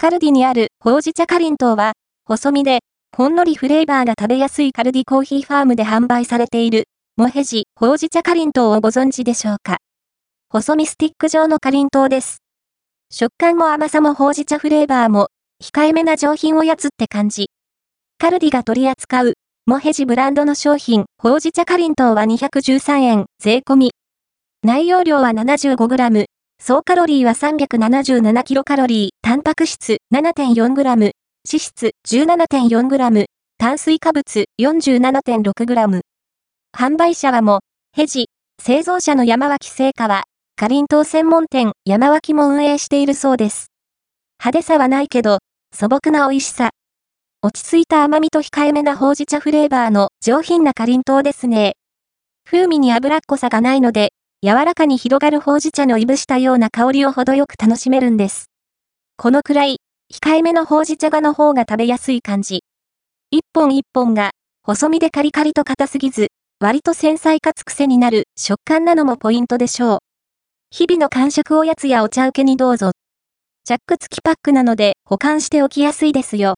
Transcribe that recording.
カルディにあるほうじ茶かりんとうは、細身で、ほんのりフレーバーが食べやすいカルディコーヒーファームで販売されている、モヘジほうじ茶かりんとうをご存知でしょうか？細身スティック状のかりんとうです。食感も甘さもほうじ茶フレーバーも、控えめな上品おやつって感じ。カルディが取り扱う、モヘジブランドの商品、ほうじ茶かりんとうは213円、税込み。内容量は 75g、総カロリーは 377kcal、タンパク質 7.4g、脂質 17.4g、炭水化物 47.6g。販売者はも、ヘジ、製造者の山脇製菓は、かりんとう専門店山脇も運営しているそうです。派手さはないけど、素朴な美味しさ。落ち着いた甘みと控えめなほうじ茶フレーバーの上品なかりんとうですね。風味に脂っこさがないので、柔らかに広がるほうじ茶のいぶしたような香りを程よく楽しめるんです。このくらい、控えめのほうじ茶がの方が食べやすい感じ。一本一本が、細身でカリカリと硬すぎず、割と繊細かつ癖になる食感なのもポイントでしょう。日々の間食おやつやお茶受けにどうぞ。チャック付きパックなので保管しておきやすいですよ。